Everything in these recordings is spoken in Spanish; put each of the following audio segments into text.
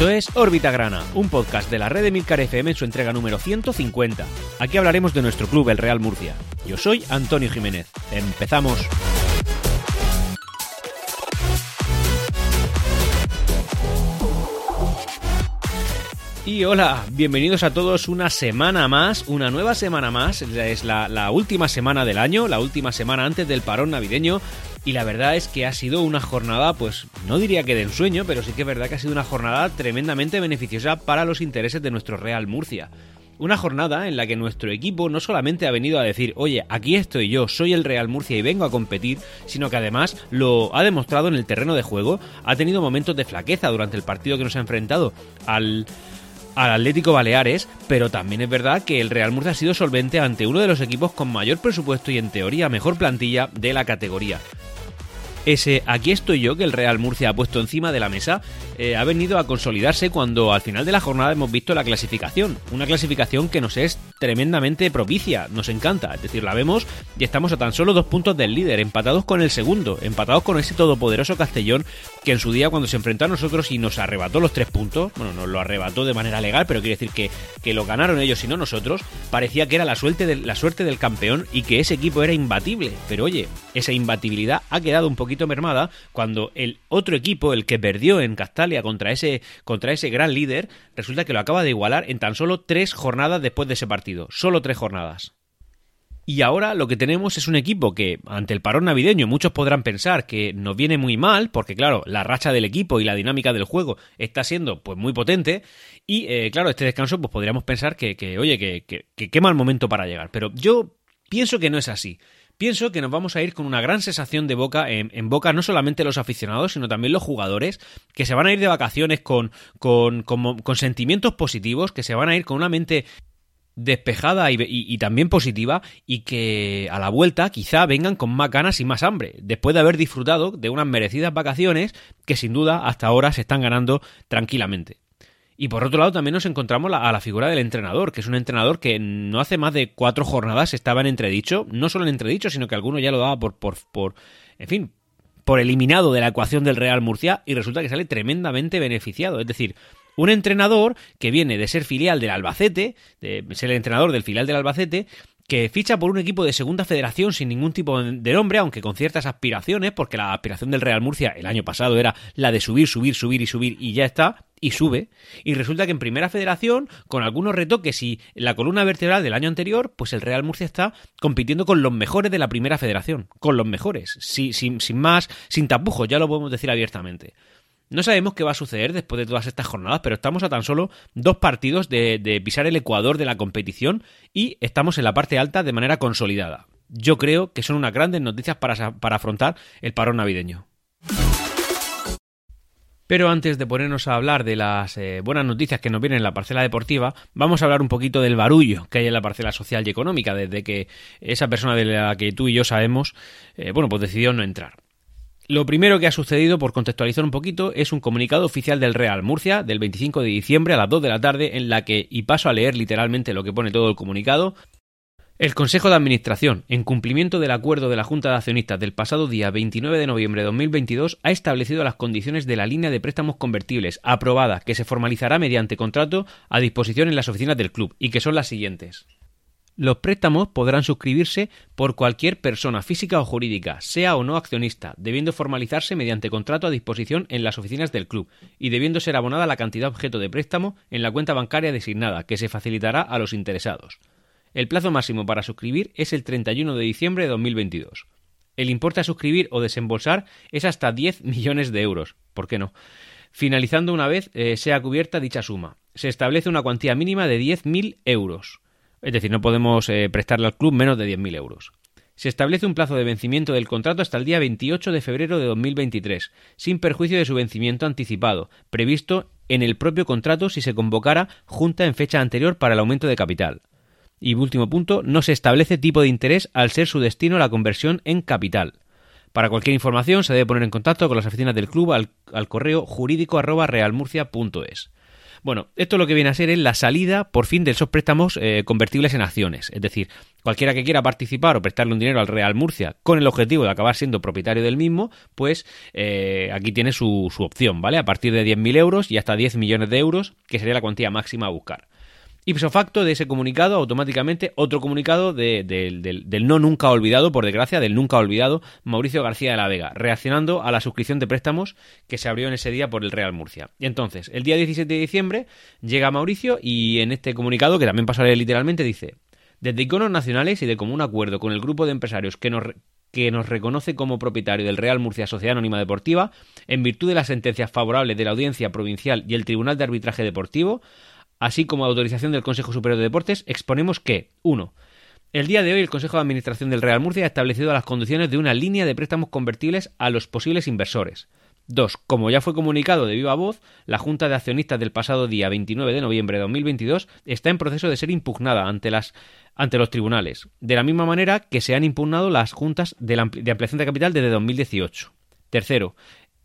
Esto es Órbita Grana, un podcast de la red de Milcar FM en su entrega número 150. Aquí hablaremos de nuestro club, el Real Murcia. Yo soy Antonio Jiménez. Empezamos. Y hola, bienvenidos a todos una semana más, una nueva semana más. Es la, la última semana del año, la última semana antes del parón navideño y la verdad es que ha sido una jornada, pues no diría que de ensueño, pero sí que es verdad que ha sido una jornada tremendamente beneficiosa para los intereses de nuestro Real Murcia. Una jornada en la que nuestro equipo no solamente ha venido a decir, oye, aquí estoy yo, soy el Real Murcia y vengo a competir, sino que además lo ha demostrado en el terreno de juego, ha tenido momentos de flaqueza durante el partido que nos ha enfrentado al al Atlético Baleares, pero también es verdad que el Real Murcia ha sido solvente ante uno de los equipos con mayor presupuesto y en teoría mejor plantilla de la categoría ese aquí estoy yo que el Real Murcia ha puesto encima de la mesa eh, ha venido a consolidarse cuando al final de la jornada hemos visto la clasificación. Una clasificación que nos es tremendamente propicia, nos encanta. Es decir, la vemos y estamos a tan solo dos puntos del líder, empatados con el segundo, empatados con ese todopoderoso Castellón que en su día cuando se enfrentó a nosotros y nos arrebató los tres puntos, bueno, nos lo arrebató de manera legal, pero quiere decir que, que lo ganaron ellos y no nosotros, parecía que era la suerte, de, la suerte del campeón y que ese equipo era imbatible. Pero oye, esa imbatibilidad ha quedado un poquito mermada cuando el otro equipo, el que perdió en Contra ese, contra ese gran líder, resulta que lo acaba de igualar en tan solo tres jornadas después de ese partido. Solo tres jornadas. Y ahora lo que tenemos es un equipo que, ante el parón navideño, muchos podrán pensar que nos viene muy mal, porque claro, la racha del equipo y la dinámica del juego está siendo pues muy potente. Y eh, claro, este descanso, pues podríamos pensar que, que oye, que, que qué mal momento para llegar. Pero yo pienso que no es así pienso que nos vamos a ir con una gran sensación de boca en, boca no solamente los aficionados, sino también los jugadores, que se van a ir de vacaciones con, con, con, sentimientos positivos, que se van a ir con una mente despejada y, también positiva y que a la vuelta quizá vengan con más ganas y más hambre, después de haber disfrutado de unas merecidas vacaciones que sin duda hasta ahora se están ganando tranquilamente. Y por otro lado también nos encontramos a la figura del entrenador, que es un entrenador que no hace más de cuatro jornadas estaba en entredicho, no solo en entredicho, sino que alguno ya lo daba por, por, por en fin, por eliminado de la ecuación del Real Murcia y resulta que sale tremendamente beneficiado. Es decir, un entrenador que viene de ser filial del Albacete, de ser el entrenador del filial del Albacete, que ficha por un equipo de segunda federación sin ningún tipo de nombre, aunque con ciertas aspiraciones, porque la aspiración del Real Murcia el año pasado era la de subir, subir, subir y subir y ya está, y sube. Y resulta que en primera federación, con algunos retoques y la columna vertebral del año anterior, pues el Real Murcia está compitiendo con los mejores de la primera federación, con los mejores, sin, sin, más, sin tapujos, ya lo podemos decir abiertamente. No sabemos qué va a suceder después de todas estas jornadas, pero estamos a tan solo dos partidos de, pisar el ecuador de la competición y estamos en la parte alta de manera consolidada. Yo creo que son unas grandes noticias para, para afrontar el parón navideño. Pero antes de ponernos a hablar de las eh, buenas noticias que nos vienen en la parcela deportiva, vamos a hablar un poquito del barullo que hay en la parcela social y económica, desde que esa persona de la que tú y yo sabemos, eh, bueno, pues decidió no entrar. Lo primero que ha sucedido, por contextualizar un poquito, es un comunicado oficial del Real Murcia del 25 de diciembre a las 2 de la tarde en la que, y paso a leer literalmente lo que pone todo el comunicado, el Consejo de Administración, en cumplimiento del acuerdo de la Junta de Accionistas del pasado día 29 de noviembre de 2022, ha establecido las condiciones de la línea de préstamos convertibles aprobada que se formalizará mediante contrato a disposición en las oficinas del club y que son las siguientes. Los préstamos podrán suscribirse por cualquier persona física o jurídica, sea o no accionista, debiendo formalizarse mediante contrato a disposición en las oficinas del club y debiendo ser abonada la cantidad objeto de préstamo en la cuenta bancaria designada, que se facilitará a los interesados. El plazo máximo para suscribir es el 31 de diciembre de 2022. El importe a suscribir o desembolsar es hasta 10 millones de euros. ¿Por qué no? Finalizando una vez eh, sea cubierta dicha suma. Se establece una cuantía mínima de 10.000 euros. Es decir, no podemos eh, prestarle al club menos de 10.000 euros. Se establece un plazo de vencimiento del contrato hasta el día 28 de febrero de 2023, sin perjuicio de su vencimiento anticipado, previsto en el propio contrato si se convocara junta en fecha anterior para el aumento de capital. Y último punto, no se establece tipo de interés al ser su destino la conversión en capital. Para cualquier información se debe poner en contacto con las oficinas del club al, correo jurídico realmurcia.es. Bueno, esto lo que viene a ser es la salida, por fin, de esos préstamos eh, convertibles en acciones. Es decir, cualquiera que quiera participar o prestarle un dinero al Real Murcia con el objetivo de acabar siendo propietario del mismo, pues eh, aquí tiene su, su opción, ¿vale? A partir de 10.000 euros y hasta 10 millones de euros, que sería la cuantía máxima a buscar. Ipso facto de ese comunicado, automáticamente otro comunicado del, no nunca olvidado, por desgracia, del nunca olvidado Mauricio García de la Vega, reaccionando a la suscripción de préstamos que se abrió en ese día por el Real Murcia. Y entonces, el día 17 de diciembre llega Mauricio y en este comunicado, que también pasaré literalmente, dice: Desde iconos nacionales y de común acuerdo con el grupo de empresarios que nos que nos reconoce como propietario del Real Murcia Sociedad Anónima Deportiva, en virtud de las sentencias favorables de la Audiencia Provincial y el Tribunal de Arbitraje Deportivo, así como autorización del Consejo Superior de Deportes, exponemos que 1. El día de hoy el Consejo de Administración del Real Murcia ha establecido las condiciones de una línea de préstamos convertibles a los posibles inversores. 2. Como ya fue comunicado de viva voz, la Junta de Accionistas del pasado día 29 de noviembre de 2022 está en proceso de ser impugnada ante, las, ante los tribunales, de la misma manera que se han impugnado las juntas de, de ampliación de capital desde 2018. Tercero,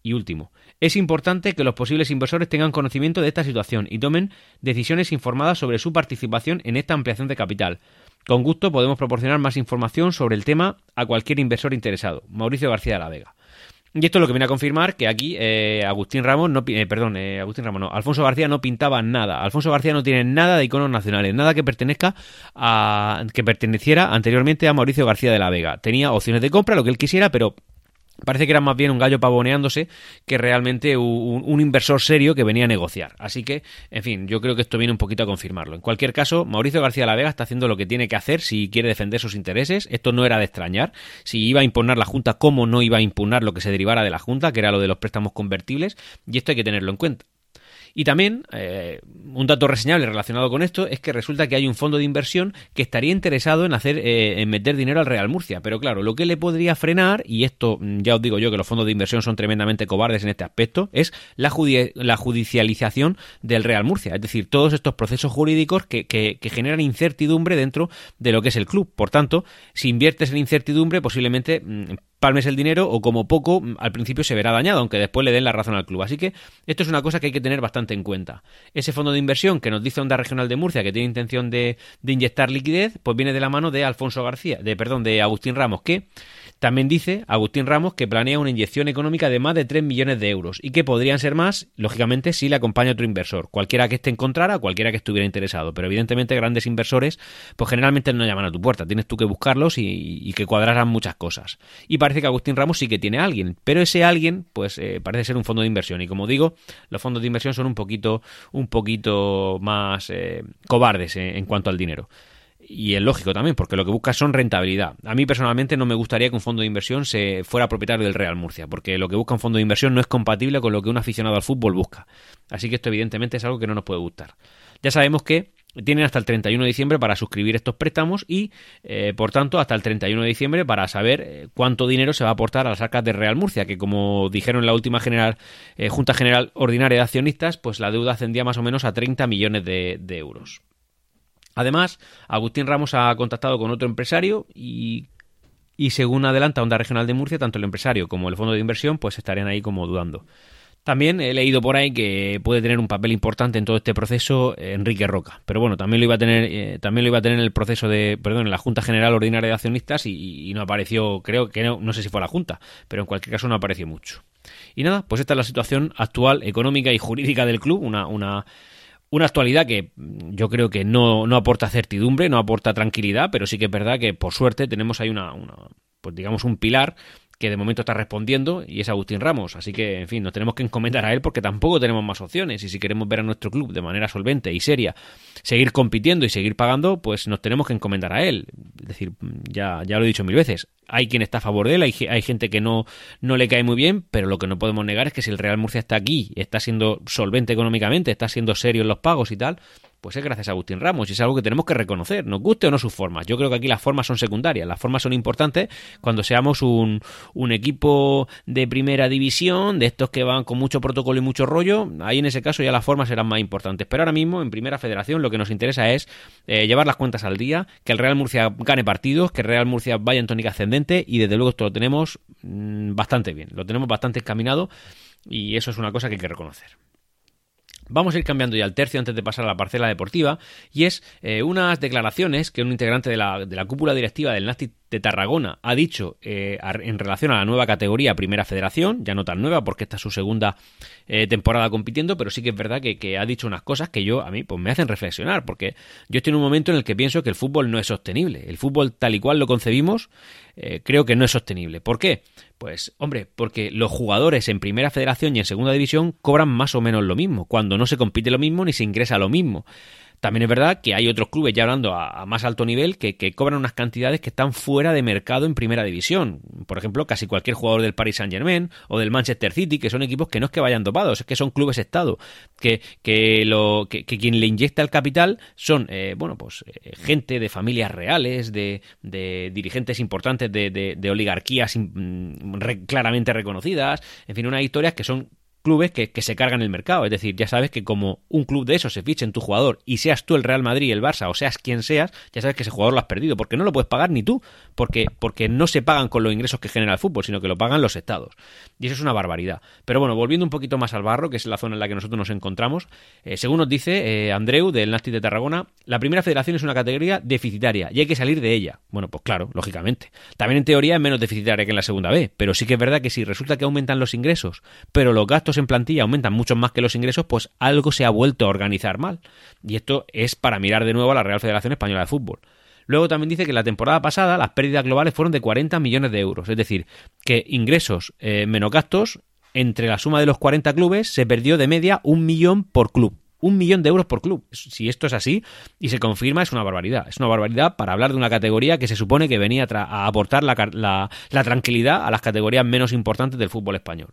y último, es importante que los posibles inversores tengan conocimiento de esta situación y tomen decisiones informadas sobre su participación en esta ampliación de capital. Con gusto podemos proporcionar más información sobre el tema a cualquier inversor interesado. Mauricio García de la Vega. Y esto es lo que viene a confirmar que aquí eh, Agustín Ramos, no, eh, perdón, eh, Agustín Ramos no, Alfonso García no pintaba nada. Alfonso García no tiene nada de iconos nacionales, nada que pertenezca a, que perteneciera anteriormente a Mauricio García de la Vega. Tenía opciones de compra, lo que él quisiera, pero Parece que era más bien un gallo pavoneándose que realmente un, inversor serio que venía a negociar. Así que, en fin, yo creo que esto viene un poquito a confirmarlo. En cualquier caso, Mauricio García La Vega está haciendo lo que tiene que hacer si quiere defender sus intereses. Esto no era de extrañar. Si iba a impugnar la Junta, ¿cómo no iba a impugnar lo que se derivara de la Junta, que era lo de los préstamos convertibles? Y esto hay que tenerlo en cuenta. Y también, eh, un dato reseñable relacionado con esto es que resulta que hay un fondo de inversión que estaría interesado en hacer, eh, en meter dinero al Real Murcia. Pero claro, lo que le podría frenar, y esto mm, ya os digo yo que los fondos de inversión son tremendamente cobardes en este aspecto, es la, la judicialización del Real Murcia. Es decir, todos estos procesos jurídicos que, que, que generan incertidumbre dentro de lo que es el club. Por tanto, si inviertes en incertidumbre, posiblemente mm, palmes el dinero o como poco mm, al principio se verá dañado, aunque después le den la razón al club. Así que esto es una cosa que hay que tener bastante en cuenta. Ese fondo de inversión que nos dice Onda Regional de Murcia que tiene intención de, de inyectar liquidez, pues viene de la mano de Alfonso García, de perdón, de Agustín Ramos, que también dice Agustín Ramos que planea una inyección económica de más de 3 millones de euros y que podrían ser más, lógicamente, si le acompaña otro inversor, cualquiera que esté encontrara, cualquiera que estuviera interesado. Pero evidentemente grandes inversores, pues generalmente no llaman a tu puerta, tienes tú que buscarlos y, que cuadraran muchas cosas. Y parece que Agustín Ramos sí que tiene a alguien, pero ese alguien, pues eh, parece ser un fondo de inversión. Y como digo, los fondos de inversión son un poquito, un poquito más eh, cobardes eh, en cuanto al dinero y es lógico también, porque lo que busca son rentabilidad. A mí personalmente no me gustaría que un fondo de inversión se fuera propietario del Real Murcia, porque lo que busca un fondo de inversión no es compatible con lo que un aficionado al fútbol busca. Así que esto evidentemente es algo que no nos puede gustar. Ya sabemos que tienen hasta el 31 de diciembre para suscribir estos préstamos y, eh, por tanto, hasta el 31 de diciembre para saber eh, cuánto dinero se va a aportar a las arcas de Real Murcia, que como dijeron en la última general, eh, Junta General Ordinaria de Accionistas, pues la deuda ascendía más o menos a 30 millones de euros. Además, Agustín Ramos ha contactado con otro empresario y, y según adelanta Onda Regional de Murcia, tanto el empresario como el fondo de inversión pues estarían ahí como dudando. También he leído por ahí que puede tener un papel importante en todo este proceso Enrique Roca, pero bueno, también lo iba a tener, eh, también lo iba a tener en el proceso de, perdón, en la Junta General Ordinaria de Accionistas y, no apareció, creo que no, sé si fue la Junta, pero en cualquier caso no apareció mucho. Y nada, pues esta es la situación actual económica y jurídica del club, una, una una actualidad que yo creo que no, no, aporta certidumbre, no aporta tranquilidad, pero sí que es verdad que por suerte tenemos ahí una pues digamos un pilar que de momento está respondiendo y es Agustín Ramos. Así que, en fin, nos tenemos que encomendar a él porque tampoco tenemos más opciones. Y si queremos ver a nuestro club de manera solvente y seria, seguir compitiendo y seguir pagando, pues nos tenemos que encomendar a él. Es decir, ya, ya lo he dicho mil veces. Hay quien está a favor de él, hay, hay gente que no, no le cae muy bien, pero lo que no podemos negar es que si el Real Murcia está aquí, está siendo solvente económicamente, está siendo serio en los pagos y tal, pues es gracias a Agustín Ramos y es algo que tenemos que reconocer, nos guste o no sus formas. Yo creo que aquí las formas son secundarias, las formas son importantes cuando seamos un, equipo de primera división, de estos que van con mucho protocolo y mucho rollo, ahí en ese caso ya las formas serán más importantes. Pero ahora mismo en primera federación lo que nos interesa es eh, llevar las cuentas al día, que el Real Murcia gane partidos, que el Real Murcia vaya en tónica ascendente y desde luego esto lo tenemos mm, bastante bien, lo tenemos bastante encaminado y eso es una cosa que hay que reconocer. Vamos a ir cambiando ya el tercio antes de pasar a la parcela deportiva y es eh, unas declaraciones que un integrante de la, de la cúpula directiva del Nastic de Tarragona ha dicho eh, en relación a la nueva categoría Primera Federación, ya no tan nueva porque esta es su segunda eh, temporada compitiendo, pero sí que es verdad que, ha dicho unas cosas que yo a mí pues me hacen reflexionar, porque yo estoy en un momento en el que pienso que el fútbol no es sostenible. El fútbol tal y cual lo concebimos, creo que no es sostenible. ¿Por qué? Pues, hombre, porque los jugadores en Primera Federación y en Segunda División cobran más o menos lo mismo, cuando no se compite lo mismo ni se ingresa lo mismo. También es verdad que hay otros clubes ya hablando a, más alto nivel que, cobran unas cantidades que están fuera de mercado en primera división. Por ejemplo, casi cualquier jugador del Paris Saint Germain o del Manchester City, que son equipos que no es que vayan dopados, es que son clubes Estado, que, que, lo, que, quien le inyecta el capital son, eh, bueno, pues eh, gente de familias reales, de, de dirigentes importantes de, de, oligarquías mm, claramente reconocidas, en fin, unas historias que son clubes que, se cargan el mercado. Es decir, ya sabes que como un club de esos se fiche en tu jugador y seas tú el Real Madrid, el Barça o seas quien seas, ya sabes que ese jugador lo has perdido porque no lo puedes pagar ni tú, porque, porque no se pagan con los ingresos que genera el fútbol, sino que lo pagan los estados. Y eso es una barbaridad. Pero bueno, volviendo un poquito más al barro, que es la zona en la que nosotros nos encontramos, eh, según nos dice eh, Andreu del Nasti de Tarragona, la primera federación es una categoría deficitaria y hay que salir de ella. Bueno, pues claro, lógicamente. También en teoría es menos deficitaria que en la segunda B, pero sí que es verdad que si resulta que aumentan los ingresos, pero los gastos en plantilla aumentan mucho más que los ingresos, pues algo se ha vuelto a organizar mal. Y esto es para mirar de nuevo a la Real Federación Española de Fútbol. Luego también dice que la temporada pasada las pérdidas globales fueron de 40 millones de euros, es decir, que ingresos eh, menos gastos, entre la suma de los 40 clubes se perdió de media un millón por club. Un millón de euros por club. Si esto es así y se confirma, es una barbaridad. Es una barbaridad para hablar de una categoría que se supone que venía a, aportar la tranquilidad a las categorías menos importantes del fútbol español.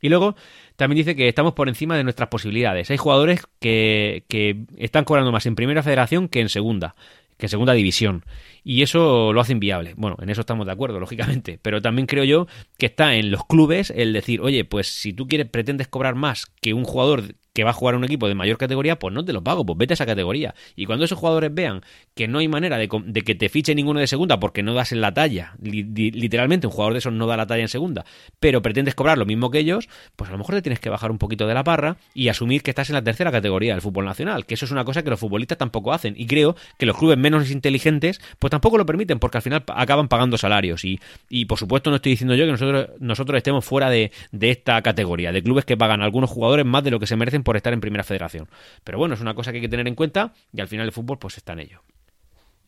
Y luego también dice que estamos por encima de nuestras posibilidades. Hay jugadores que, que están cobrando más en primera federación que en segunda que en segunda división. Y eso lo hace inviable. Bueno, en eso estamos de acuerdo, lógicamente. Pero también creo yo que está en los clubes el decir, oye, pues si tú quieres, pretendes cobrar más que un jugador que va a jugar un equipo de mayor categoría, pues no te lo pago, pues vete a esa categoría. Y cuando esos jugadores vean que no hay manera de, que te fiche ninguno de segunda porque no das en la talla, literalmente un jugador de esos no da la talla en segunda, pero pretendes cobrar lo mismo que ellos, pues a lo mejor te tienes que bajar un poquito de la parra y asumir que estás en la tercera categoría del fútbol nacional, que eso es una cosa que los futbolistas tampoco hacen. Y creo que los clubes menos inteligentes, pues tampoco lo permiten, porque al final acaban pagando salarios. Y, y por supuesto no estoy diciendo yo que nosotros, nosotros estemos fuera de, de esta categoría, de clubes que pagan a algunos jugadores más de lo que se merecen por estar en primera federación. Pero bueno, es una cosa que hay que tener en cuenta y al final el fútbol pues está en ello.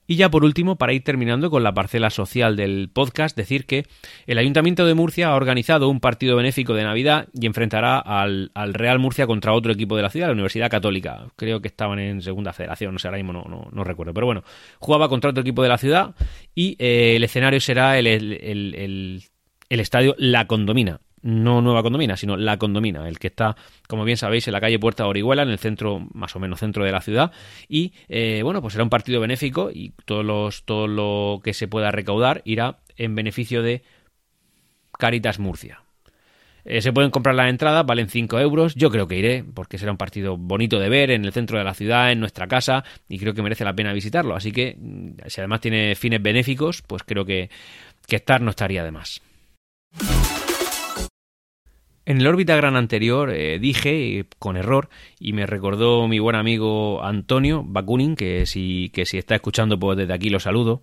Y ya por último, para ir terminando con la parcela social del podcast, decir que el Ayuntamiento de Murcia ha organizado un partido benéfico de Navidad y enfrentará al, Real Murcia contra otro equipo de la ciudad, la Universidad Católica. Creo que estaban en segunda federación, no sé, ahora mismo no, no, recuerdo. Pero bueno, jugaba contra otro equipo de la ciudad y eh, el escenario será el, el, el estadio La Condomina no Nueva Condomina, sino La Condomina, el que está, como bien sabéis, en la calle Puerta de Orihuela, en el centro, más o menos centro de la ciudad. Y eh, bueno, pues será un partido benéfico y todos los, todo lo que se pueda recaudar irá en beneficio de Caritas Murcia. Eh, se pueden comprar las entradas, valen 5 euros. Yo creo que iré, porque será un partido bonito de ver en el centro de la ciudad, en nuestra casa, y creo que merece la pena visitarlo. Así que, mm, si además tiene fines benéficos, pues creo que, que estar no estaría de más. En el órbita gran anterior eh, dije, con error, y me recordó mi buen amigo Antonio Bakunin, que si, que si está escuchando, pues desde aquí lo saludo,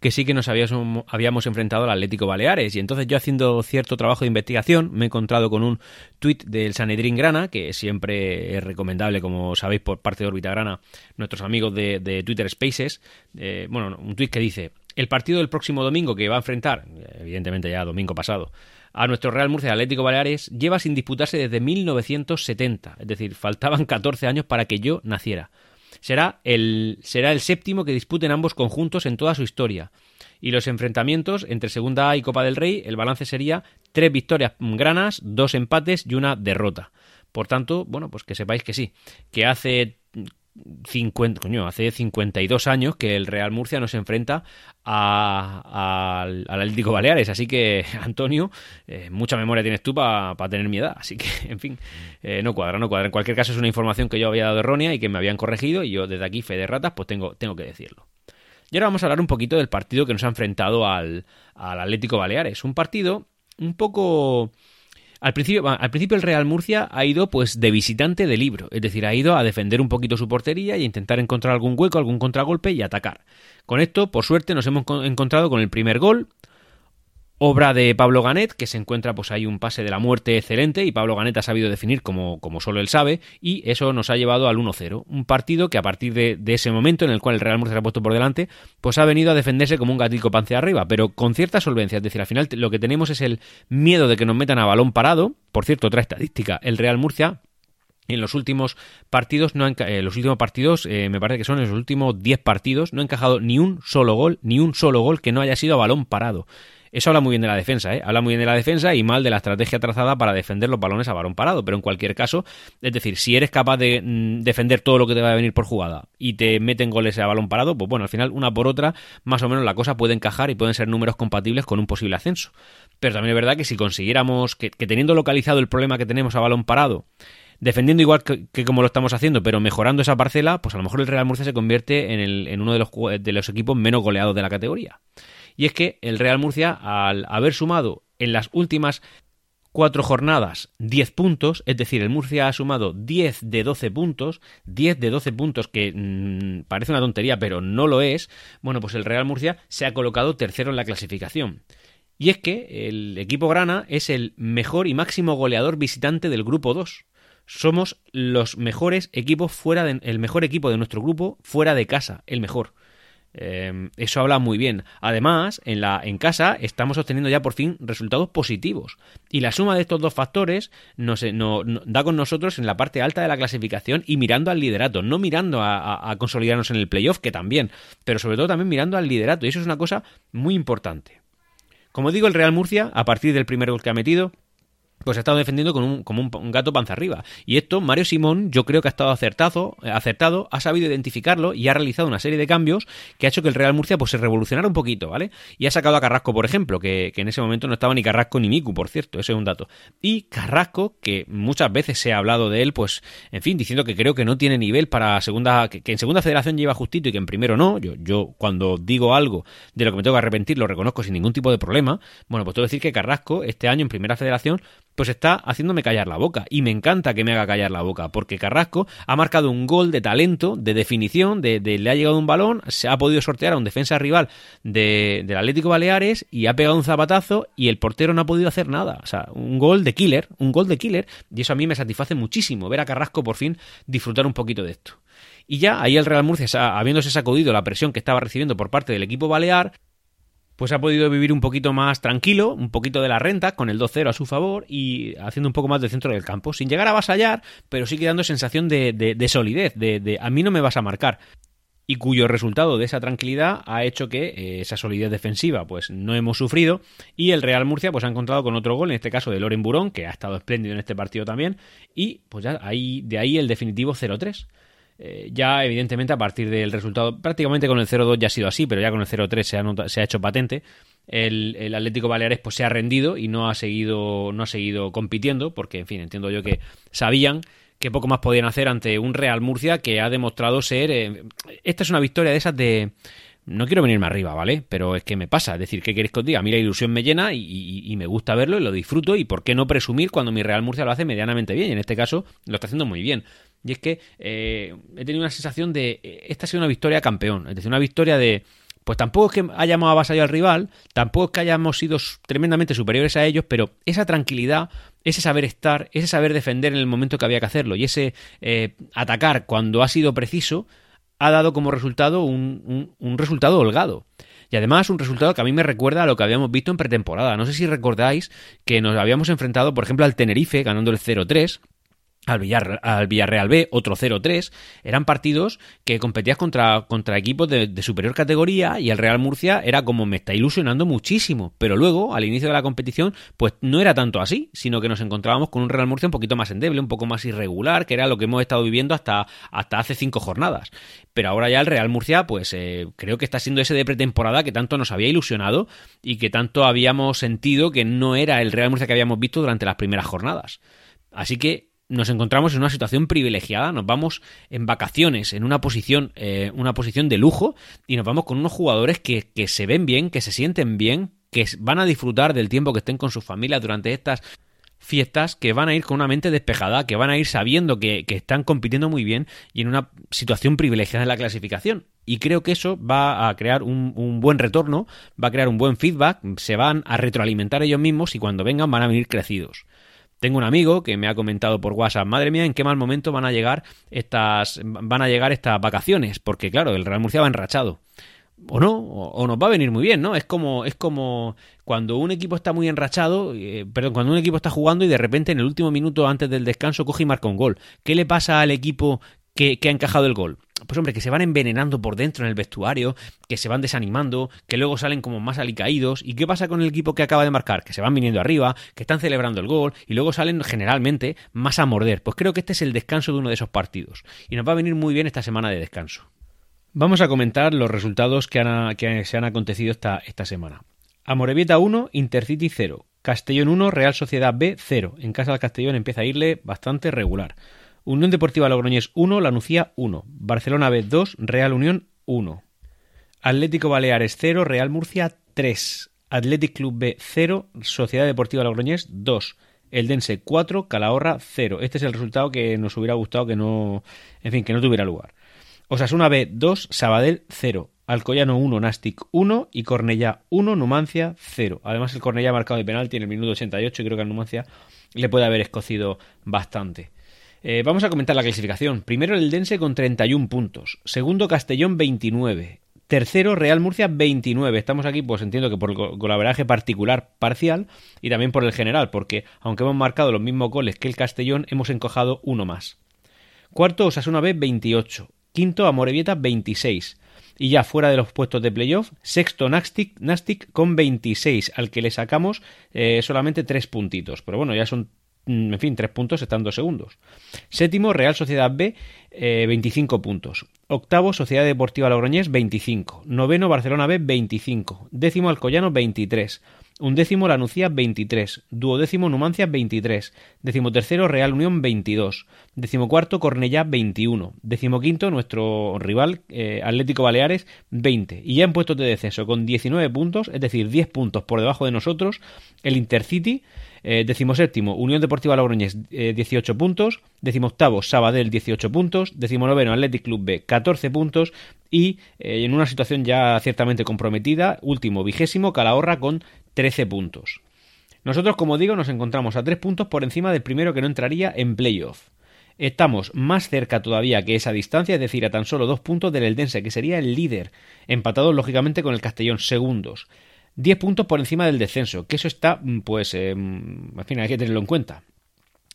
que sí que nos habíamos, habíamos enfrentado al Atlético Baleares. Y entonces yo haciendo cierto trabajo de investigación me he encontrado con un tuit del Sanedrín Grana, que siempre es recomendable, como sabéis, por parte de órbita grana, nuestros amigos de, Twitter Spaces. Eh, bueno, un tuit que dice, el partido del próximo domingo que va a enfrentar, evidentemente ya domingo pasado, a nuestro Real Murcia Atlético Baleares lleva sin disputarse desde 1970, es decir, faltaban 14 años para que yo naciera. Será el, será el séptimo que disputen ambos conjuntos en toda su historia. Y los enfrentamientos entre Segunda A y Copa del Rey, el balance sería tres victorias granas, dos empates y una derrota. Por tanto, bueno, pues que sepáis que sí, que hace 50, coño, hace 52 años que el Real Murcia nos enfrenta al Atlético Baleares. Así que, Antonio, eh, mucha memoria tienes tú para tener mi edad. Así que, en fin, eh, no cuadra, no cuadra. En cualquier caso, es una información que yo había dado errónea y que me habían corregido. Y yo, desde aquí, fe de ratas, pues tengo, tengo que decirlo. Y ahora vamos a hablar un poquito del partido que nos ha enfrentado al, al Atlético Baleares. Un partido un poco Al principio, al principio el Real Murcia ha ido pues de visitante de libro, es decir, ha ido a defender un poquito su portería y intentar encontrar algún hueco, algún contragolpe y atacar. Con esto, por suerte, nos hemos encontrado con el primer gol, obra de Pablo Ganet, que se encuentra pues hay un pase de la muerte excelente y Pablo Ganet ha sabido definir como, como solo él sabe y eso nos ha llevado al 1-0, un partido que a partir de, ese momento en el cual el Real Murcia se ha puesto por delante, pues ha venido a defenderse como un gatico pance arriba, pero con cierta solvencia, es decir, al final lo que tenemos es el miedo de que nos metan a balón parado, por cierto, otra estadística, el Real Murcia en los últimos partidos, no eh, los últimos partidos, eh, me parece que son los últimos 10 partidos, no ha encajado ni un solo gol, ni un solo gol que no haya sido a balón parado. Eso habla muy bien de la defensa, ¿eh? Habla muy bien de la defensa y mal de la estrategia trazada para defender los balones a balón parado. Pero en cualquier caso, es decir, si eres capaz de mm, defender todo lo que te va a venir por jugada y te meten goles a balón parado, pues bueno, al final, una por otra, más o menos la cosa puede encajar y pueden ser números compatibles con un posible ascenso. Pero también es verdad que si consiguiéramos que, teniendo localizado el problema que tenemos a balón parado, defendiendo igual que, como lo estamos haciendo, pero mejorando esa parcela, pues a lo mejor el Real Murcia se convierte en, el, en uno de los, de los equipos menos goleados de la categoría. Y es que el Real Murcia, al haber sumado en las últimas cuatro jornadas 10 puntos, es decir, el Murcia ha sumado 10 de 12 puntos, 10 de 12 puntos que mm, parece una tontería, pero no lo es, bueno, pues el Real Murcia se ha colocado tercero en la clasificación. Y es que el equipo grana es el mejor y máximo goleador visitante del grupo 2. Somos los mejores equipos fuera de, el mejor equipo de nuestro grupo fuera de casa, el mejor. Em, eso habla muy bien. Además, en, la, en casa estamos obteniendo ya por fin resultados positivos. Y la suma de estos dos factores nos, da con nosotros en la parte alta de la clasificación y mirando al liderato. No mirando a consolidarnos en el playoff, que también, pero sobre todo también mirando al liderato. Y eso es una cosa muy importante. Como digo, el Real Murcia, a partir del primer gol que ha metido, pues ha estado defendiendo con un, como un, gato panza arriba. Y esto, Mario Simón, yo creo que ha estado acertado, acertado, ha sabido identificarlo y ha realizado una serie de cambios que ha hecho que el Real Murcia pues, se revolucionara un poquito, ¿vale? Y ha sacado a Carrasco, por ejemplo, que, en ese momento no estaba ni Carrasco ni Miku, por cierto, ese es un dato. Y Carrasco, que muchas veces se ha hablado de él, pues, en fin, diciendo que creo que no tiene nivel para segunda, que, en segunda federación lleva justito y que en primero no. Yo, yo cuando digo algo de lo que me tengo que arrepentir lo reconozco sin ningún tipo de problema. Bueno, pues tengo que decir que Carrasco este año en primera federación pues está haciéndome callar la boca. Y me encanta que me haga callar la boca, porque Carrasco ha marcado un gol de talento, de definición, de, le ha llegado un balón, se ha podido sortear a un defensa rival de, del Atlético Baleares y ha pegado un zapatazo y el portero no ha podido hacer nada. O sea, un gol de killer, un gol de killer, y eso a mí me satisface muchísimo, ver a Carrasco por fin disfrutar un poquito de esto. Y ya ahí el Real Murcia, habiéndose sacudido la presión que estaba recibiendo por parte del equipo balear, pues ha podido vivir un poquito más tranquilo, un poquito de la renta, con el 2-0 a su favor y haciendo un poco más del centro del campo, sin llegar a avasallar, pero sí quedando sensación de, de, solidez, de, de, a mí no me vas a marcar. Y cuyo resultado de esa tranquilidad ha hecho que eh, esa solidez defensiva pues no hemos sufrido y el Real Murcia pues ha encontrado con otro gol, en este caso de Loren Burón, que ha estado espléndido en este partido también, y pues ya ahí, de ahí el definitivo 0-3. Eh, ya evidentemente a partir del resultado, prácticamente con el 0-2 ya ha sido así, pero ya con el 0-3 se, se ha, hecho patente. El, Atlético Baleares pues se ha rendido y no ha seguido no ha seguido compitiendo porque en fin entiendo yo que sabían que poco más podían hacer ante un Real Murcia que ha demostrado ser eh, esta es una victoria de esas de no quiero venirme arriba, ¿vale? Pero es que me pasa. Es decir, ¿qué queréis que os diga? A mí la ilusión me llena y, me gusta verlo y lo disfruto. ¿Y por qué no presumir cuando mi Real Murcia lo hace medianamente bien? Y en este caso lo está haciendo muy bien. Y es que eh, he tenido una sensación de. Eh, esta ha sido una victoria campeón. Es decir, una victoria de. Pues tampoco es que hayamos avasallado al rival, tampoco es que hayamos sido tremendamente superiores a ellos, pero esa tranquilidad, ese saber estar, ese saber defender en el momento que había que hacerlo y ese eh, atacar cuando ha sido preciso, ha dado como resultado un, un resultado holgado. Y además un resultado que a mí me recuerda a lo que habíamos visto en pretemporada. No sé si recordáis que nos habíamos enfrentado, por ejemplo, al Tenerife ganando el 0-3 al, Villarreal, B, otro 0-3, eran partidos que competías contra, contra equipos de, superior categoría y el Real Murcia era como me está ilusionando muchísimo, pero luego al inicio de la competición pues no era tanto así, sino que nos encontrábamos con un Real Murcia un poquito más endeble, un poco más irregular, que era lo que hemos estado viviendo hasta, hasta hace cinco jornadas. Pero ahora ya el Real Murcia pues eh, creo que está siendo ese de pretemporada que tanto nos había ilusionado y que tanto habíamos sentido que no era el Real Murcia que habíamos visto durante las primeras jornadas. Así que nos encontramos en una situación privilegiada, nos vamos en vacaciones, en una posición, eh, una posición de lujo, y nos vamos con unos jugadores que, que se ven bien, que se sienten bien, que van a disfrutar del tiempo que estén con sus familias durante estas fiestas que van a ir con una mente despejada, que van a ir sabiendo que, están compitiendo muy bien y en una situación privilegiada en la clasificación. Y creo que eso va a crear un, un, buen retorno, va a crear un buen feedback, se van a retroalimentar ellos mismos y cuando vengan van a venir crecidos. Tengo un amigo que me ha comentado por WhatsApp, madre mía, en qué mal momento van a llegar estas, van a llegar estas vacaciones, porque claro, el Real Murcia va enrachado o no, o, nos va a venir muy bien, ¿no? Es como, es como cuando un equipo está muy enrachado, eh, perdón, cuando un equipo está jugando y de repente en el último minuto antes del descanso coge y marca un gol. ¿Qué le pasa al equipo que, ha encajado el gol? Pues hombre, que se van envenenando por dentro en el vestuario, que se van desanimando, que luego salen como más alicaídos. ¿Y qué pasa con el equipo que acaba de marcar? Que se van viniendo arriba, que están celebrando el gol y luego salen generalmente más a morder. Pues creo que este es el descanso de uno de esos partidos. Y nos va a venir muy bien esta semana de descanso. Vamos a comentar los resultados que, se han acontecido esta, esta semana. Amorebieta 1, Intercity 0. Castellón 1, Real Sociedad B 0. En casa del Castellón empieza a irle bastante regular. Unión Deportiva Logroñés 1, Lanucía 1. Barcelona B 2, Real Unión 1. Atlético Baleares 0, Real Murcia 3. Athletic Club B 0, Sociedad Deportiva Logroñés 2. Eldense 4, Calahorra 0. Este es el resultado que nos hubiera gustado que no, en fin, que no tuviera lugar. Osasuna B 2, Sabadell 0. Alcoyano 1, Nastic 1 y Cornellá 1, Numancia 0. Además el Cornellá ha marcado de penalti en el minuto 88 y creo que al Numancia le puede haber escocido bastante. Eh, vamos a comentar la clasificación. Primero el Dense con 31 puntos. Segundo Castellón 29. Tercero Real Murcia 29. Estamos aquí pues entiendo que por el golaveraje particular parcial y también por el general porque aunque hemos marcado los mismos goles que el Castellón hemos encojado uno más. Cuarto Osasuna B 28. Quinto, Amorebieta 26. Y ya fuera de los puestos de playoff, sexto Nastic, con 26, al que le sacamos eh, solamente tres puntitos. Pero bueno, ya son, en fin, tres puntos estando segundos. Séptimo, Real Sociedad B, 25 eh, puntos. Octavo, Sociedad Deportiva Logroñés, 25. Noveno, Barcelona B, 25. Décimo, Alcoyano, 23. Undécimo la Nucía 23, duodécimo Numancia 23, decimotercero Real Unión 22, decimocuarto Cornellá 21, decimoquinto nuestro rival eh, Atlético Baleares 20 y ya en puestos de descenso con 19 puntos, es decir 10 puntos por debajo de nosotros, el Intercity eh, séptimo, Unión Deportiva Logroñés, 18 eh, puntos. octavo, Sabadell, 18 puntos. noveno, Athletic Club B, 14 puntos. Y eh, en una situación ya ciertamente comprometida, último, vigésimo, Calahorra con 13 puntos. Nosotros, como digo, nos encontramos a 3 puntos por encima del primero que no entraría en playoff. Estamos más cerca todavía que esa distancia, es decir, a tan solo dos puntos del Eldense, que sería el líder, empatados lógicamente con el Castellón, segundos. 10 puntos por encima del descenso, que eso está, mm, pues, eh, en fin, hay que tenerlo en cuenta.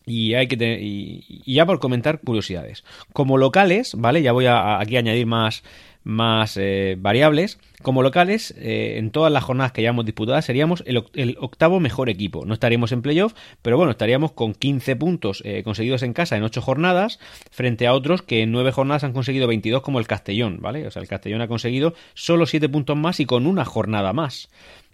Y, hay que y, ya por comentar curiosidades. Como locales, ¿vale? Ya voy a, aquí a añadir más, más eh, variables. Como locales, eh, en todas las jornadas que hayamos disputadas, seríamos el, octavo mejor equipo. No estaríamos en playoff, pero bueno, estaríamos con 15 puntos eh, conseguidos en casa en 8 jornadas, frente a otros que en 9 jornadas han conseguido 22, como el Castellón, ¿vale? O sea, el Castellón ha conseguido solo 7 puntos más y con una jornada más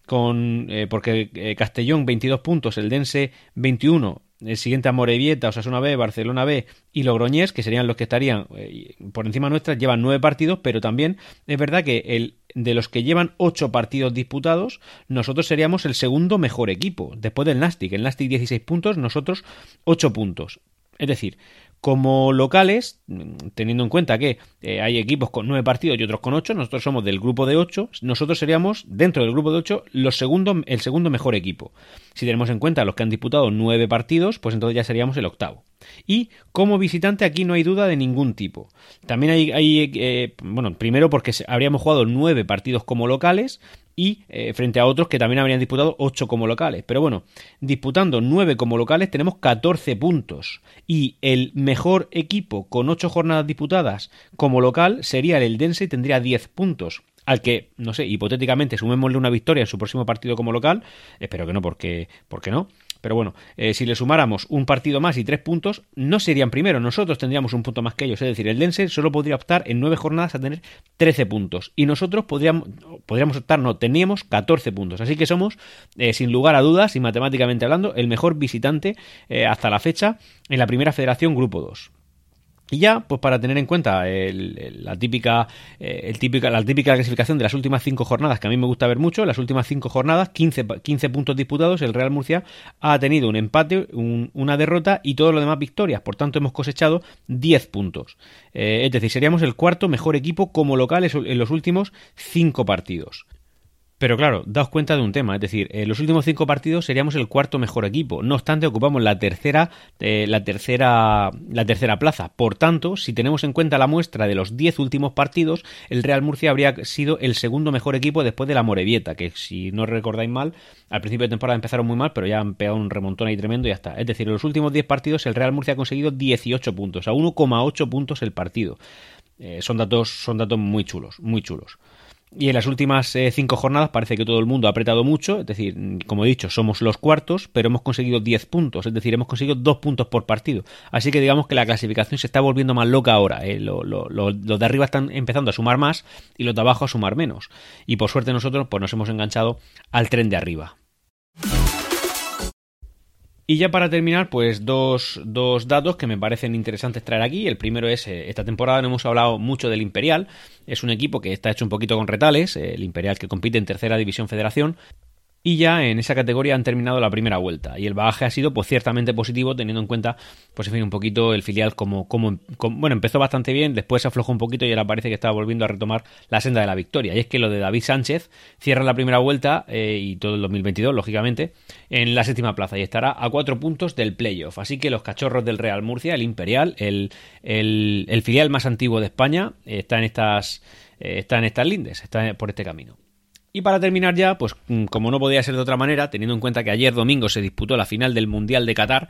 con porque Castellón 22 puntos, el Dense 21, el siguiente a Morevieta, Osasuna B, Barcelona B y Logroñés, que serían los que estarían eh, por encima nuestras, llevan nueve partidos, pero también es verdad que el, de los que llevan ocho partidos disputados, nosotros seríamos el segundo mejor equipo, después del Nastic. El Nastic 16 puntos, nosotros 8 puntos. Es decir, como locales, teniendo en cuenta que eh, hay equipos con nueve partidos y otros con ocho, nosotros somos del grupo de ocho, nosotros seríamos, dentro del grupo de ocho, los segundo, el segundo mejor equipo. Si tenemos en cuenta los que han disputado nueve partidos, pues entonces ya seríamos el octavo. Y como visitante aquí no hay duda de ningún tipo. También hay, hay eh, bueno, primero porque habríamos jugado nueve partidos como locales, y eh, frente a otros que también habrían disputado 8 como locales. Pero bueno, disputando 9 como locales tenemos 14 puntos y el mejor equipo con 8 jornadas disputadas como local sería el Eldense y tendría 10 puntos. Al que, no sé, hipotéticamente sumémosle una victoria en su próximo partido como local, espero que no, porque, porque no, pero bueno, eh, si le sumáramos un partido más y tres puntos, no serían primero. Nosotros tendríamos un punto más que ellos. Es decir, el Dense solo podría optar en nueve jornadas a tener 13 puntos. Y nosotros podríamos, podríamos optar, no, teníamos 14 puntos. Así que somos, eh, sin lugar a dudas y matemáticamente hablando, el mejor visitante eh, hasta la fecha en la primera federación Grupo 2. Y ya, pues para tener en cuenta la, típica, eh, típica, la típica clasificación de las últimas cinco jornadas, que a mí me gusta ver mucho, las últimas cinco jornadas, 15, 15 puntos disputados, el Real Murcia ha tenido un empate, una derrota y todo lo demás victorias. Por tanto, hemos cosechado 10 puntos. Eh, es decir, seríamos el cuarto mejor equipo como locales en los últimos cinco partidos. Pero claro, daos cuenta de un tema, es decir, en los últimos cinco partidos seríamos el cuarto mejor equipo. No obstante, ocupamos la tercera, eh, la tercera, la tercera plaza. Por tanto, si tenemos en cuenta la muestra de los diez últimos partidos, el Real Murcia habría sido el segundo mejor equipo después de la Morevieta, que si no recordáis mal, al principio de temporada empezaron muy mal, pero ya han pegado un remontón ahí tremendo y ya está. Es decir, en los últimos diez partidos el Real Murcia ha conseguido 18 puntos, a 1,8 puntos el partido. Eh, son datos, son datos muy chulos, muy chulos. Y en las últimas eh, cinco jornadas parece que todo el mundo ha apretado mucho, es decir, como he dicho, somos los cuartos, pero hemos conseguido 10 puntos, es decir, hemos conseguido dos puntos por partido. Así que digamos que la clasificación se está volviendo más loca ahora. Eh. los de arriba están empezando a sumar más y los de abajo a sumar menos. Y por suerte nosotros pues nos hemos enganchado al tren de arriba. Y ya para terminar, pues dos, dos, datos que me parecen interesantes traer aquí. El primero es, eh, esta temporada no hemos hablado mucho del Imperial. Es un equipo que está hecho un poquito con retales, el Imperial que compite en tercera división federación, y ya en esa categoría han terminado la primera vuelta. Y el bagaje ha sido pues ciertamente positivo teniendo en cuenta pues en fin un poquito el filial como, como, bueno empezó bastante bien después se aflojó un poquito y ahora parece que está volviendo a retomar la senda de la victoria. Y es que lo de David Sánchez cierra la primera vuelta eh, y todo el 2022 lógicamente en la séptima plaza y estará a cuatro puntos del playoff. Así que los cachorros del Real Murcia el Imperial el, el, filial más antiguo de España está en estas eh, está en estas lindes está por este camino y para terminar ya, pues mm, como no podía ser de otra manera, teniendo en cuenta que ayer domingo se disputó la final del Mundial de Qatar,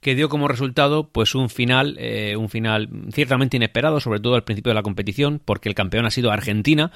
que dio como resultado pues un final eh, un final ciertamente inesperado sobre todo al principio de la competición porque el campeón ha sido Argentina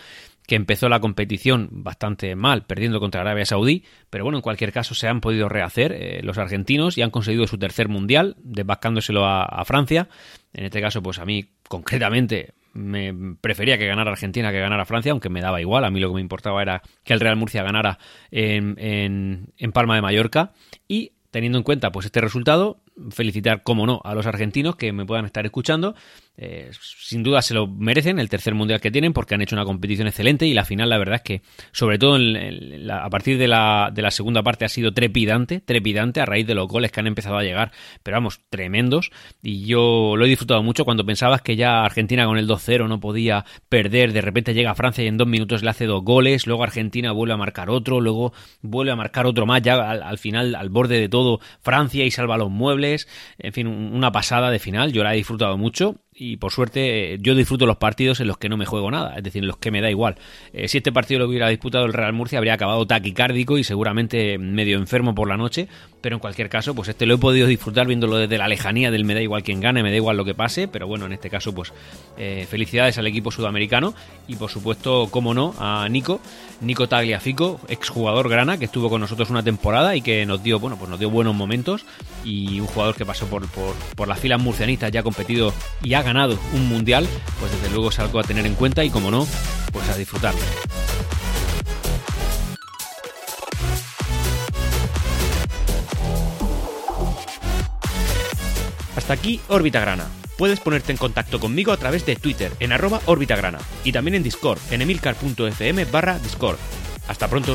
que empezó la competición bastante mal perdiendo contra Arabia Saudí. Pero bueno en cualquier caso se han podido rehacer eh, los argentinos y han conseguido su tercer mundial desbascándoselo a, Francia. En este caso pues a mí concretamente me prefería que ganara Argentina que ganara Francia, aunque me daba igual. A mí lo que me importaba era que el Real Murcia ganara en, en, en Palma de Mallorca. Y teniendo en cuenta pues este resultado, felicitar, como no, a los argentinos que me puedan estar escuchando eh, sin duda se lo merecen el tercer mundial que tienen porque han hecho una competición excelente y la final la verdad es que sobre todo a partir de la, de la, segunda parte ha sido trepidante, trepidante a raíz de los goles que han empezado a llegar, pero vamos, tremendos. Y yo lo he disfrutado mucho cuando pensabas que ya Argentina con el 2-0 no podía perder, de repente llega Francia y en dos minutos le hace dos goles, luego Argentina vuelve a marcar otro, luego vuelve a marcar otro más, ya al, final al borde de todo Francia y salva los muebles, en fin, una pasada de final, yo la he disfrutado mucho y por suerte eh, yo disfruto los partidos en los que no me juego nada, es decir, en los que me da igual. Eh, si este partido lo hubiera disputado el Real Murcia habría acabado taquicárdico y seguramente medio enfermo por la noche, pero en cualquier caso, pues este lo he podido disfrutar viéndolo desde la lejanía del me da igual quien gane, me da igual lo que pase, pero bueno, en este caso, pues eh, felicidades al equipo sudamericano y por supuesto, como no, a Nico, Nico Tagliafico, exjugador grana, que estuvo con nosotros una temporada y que nos dio, bueno, pues nos dio buenos momentos y un jugador que pasó por, por, por las filas murcianistas, ya ha competido y ha ganado un mundial, pues desde luego es algo a tener en cuenta y como no, pues a disfrutarlo. Hasta aquí Órbita Grana. Puedes ponerte en contacto conmigo a través de Twitter en arroba Grana y también en Discord en emilcar.fm barra Discord. Hasta pronto.